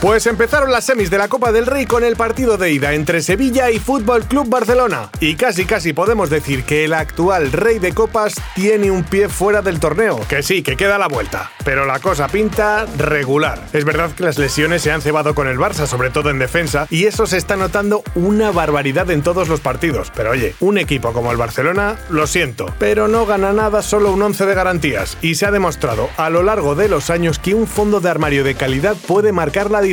Pues empezaron las semis de la Copa del Rey con el partido de ida entre Sevilla y Fútbol Club Barcelona. Y casi casi podemos decir que el actual Rey de Copas tiene un pie fuera del torneo. Que sí, que queda la vuelta. Pero la cosa pinta regular. Es verdad que las lesiones se han cebado con el Barça, sobre todo en defensa, y eso se está notando una barbaridad en todos los partidos. Pero oye, un equipo como el Barcelona, lo siento, pero no gana nada solo un 11 de garantías. Y se ha demostrado a lo largo de los años que un fondo de armario de calidad puede marcar la diferencia.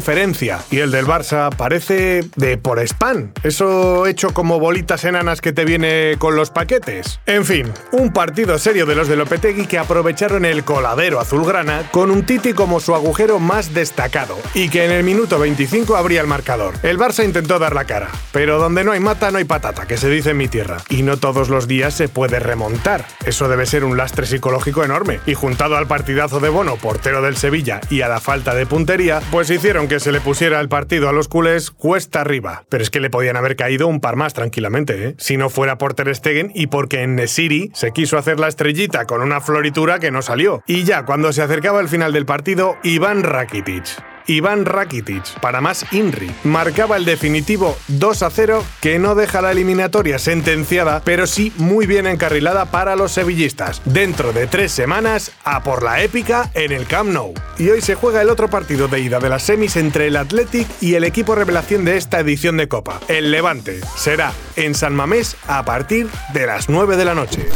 Y el del Barça parece de por spam. Eso hecho como bolitas enanas que te viene con los paquetes. En fin, un partido serio de los de Lopetegui que aprovecharon el coladero azulgrana con un Titi como su agujero más destacado y que en el minuto 25 abría el marcador. El Barça intentó dar la cara, pero donde no hay mata no hay patata, que se dice en mi tierra. Y no todos los días se puede remontar. Eso debe ser un lastre psicológico enorme. Y juntado al partidazo de Bono, portero del Sevilla, y a la falta de puntería, pues hicieron que se le pusiera el partido a los culés cuesta arriba. Pero es que le podían haber caído un par más tranquilamente, ¿eh? Si no fuera por Ter Stegen y porque en Nesiri se quiso hacer la estrellita con una floritura que no salió. Y ya cuando se acercaba el final del partido, Iván Rakitic. Iván Rakitic, para más Inri, marcaba el definitivo 2 a 0 que no deja la eliminatoria sentenciada, pero sí muy bien encarrilada para los sevillistas. Dentro de tres semanas, a por la épica en el Camp Nou. Y hoy se juega el otro partido de ida de las semis entre el Athletic y el equipo revelación de esta edición de Copa, el Levante. Será en San Mamés a partir de las 9 de la noche.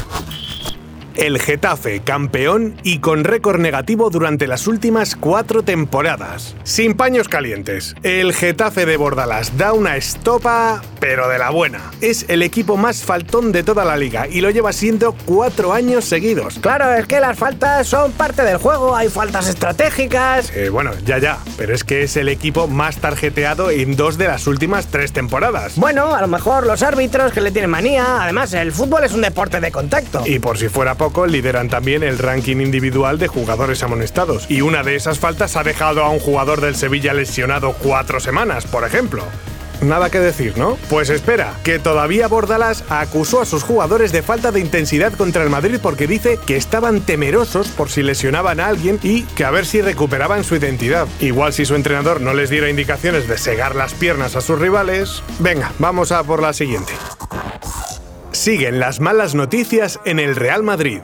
El Getafe, campeón y con récord negativo durante las últimas cuatro temporadas. Sin paños calientes, el Getafe de Bordalás da una estopa, pero de la buena. Es el equipo más faltón de toda la liga y lo lleva siendo cuatro años seguidos. Claro, es que las faltas son parte del juego, hay faltas estratégicas. Eh, bueno, ya ya, pero es que es el equipo más tarjeteado en dos de las últimas tres temporadas. Bueno, a lo mejor los árbitros que le tienen manía, además el fútbol es un deporte de contacto. Y por si fuera poco, lideran también el ranking individual de jugadores amonestados. Y una de esas faltas ha dejado a un jugador del Sevilla lesionado cuatro semanas, por ejemplo. Nada que decir, ¿no? Pues espera, que todavía Bordalás acusó a sus jugadores de falta de intensidad contra el Madrid porque dice que estaban temerosos por si lesionaban a alguien y que a ver si recuperaban su identidad. Igual si su entrenador no les diera indicaciones de segar las piernas a sus rivales. Venga, vamos a por la siguiente. Siguen las malas noticias en el Real Madrid.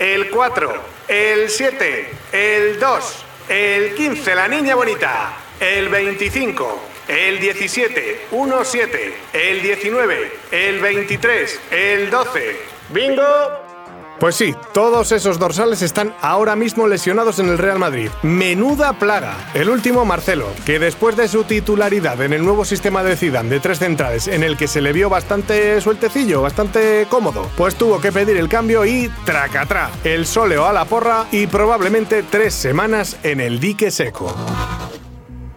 El 4, el 7, el 2, el 15, la niña bonita, el 25, el 17, 1, 7, el 19, el 23, el 12. ¡Bingo! Pues sí, todos esos dorsales están ahora mismo lesionados en el Real Madrid. Menuda plaga. El último, Marcelo, que después de su titularidad en el nuevo sistema de Zidane de tres centrales, en el que se le vio bastante sueltecillo, bastante cómodo, pues tuvo que pedir el cambio y tracatrá, el sóleo a la porra y probablemente tres semanas en el dique seco.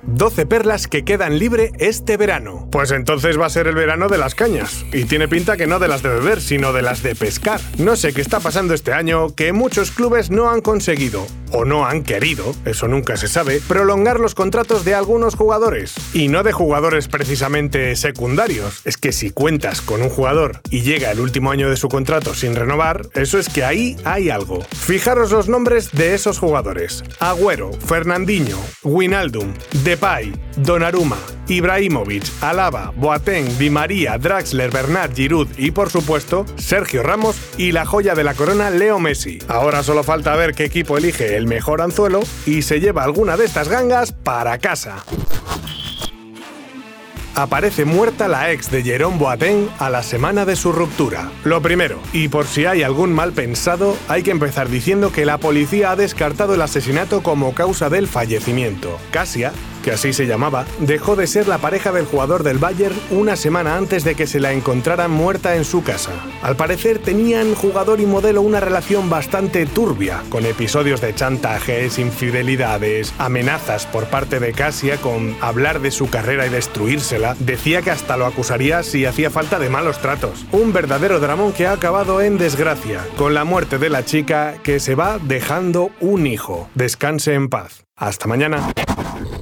12 perlas que quedan libre este verano. Pues entonces va a ser el verano de las cañas. Y tiene pinta que no de las de beber, sino de las de pescar. No sé qué está pasando este año, que muchos clubes no han conseguido, o no han querido, eso nunca se sabe, prolongar los contratos de algunos jugadores. Y no de jugadores precisamente secundarios. Es que si cuentas con un jugador y llega el último año de su contrato sin renovar, eso es que ahí hay algo. Fijaros los nombres de esos jugadores. Agüero, Fernandinho, Winaldum, Depay, Donnarumma, Ibrahimovic, Alaba, Boateng, Di María, Draxler, Bernard, Giroud y por supuesto Sergio Ramos y la joya de la corona Leo Messi. Ahora solo falta ver qué equipo elige el mejor anzuelo y se lleva alguna de estas gangas para casa. Aparece muerta la ex de Jerome Boateng a la semana de su ruptura. Lo primero, y por si hay algún mal pensado, hay que empezar diciendo que la policía ha descartado el asesinato como causa del fallecimiento. Casia que así se llamaba, dejó de ser la pareja del jugador del Bayern una semana antes de que se la encontraran muerta en su casa. Al parecer tenían jugador y modelo una relación bastante turbia, con episodios de chantajes, infidelidades, amenazas por parte de Casia con hablar de su carrera y destruírsela. Decía que hasta lo acusaría si hacía falta de malos tratos. Un verdadero dramón que ha acabado en desgracia, con la muerte de la chica que se va dejando un hijo. Descanse en paz. Hasta mañana.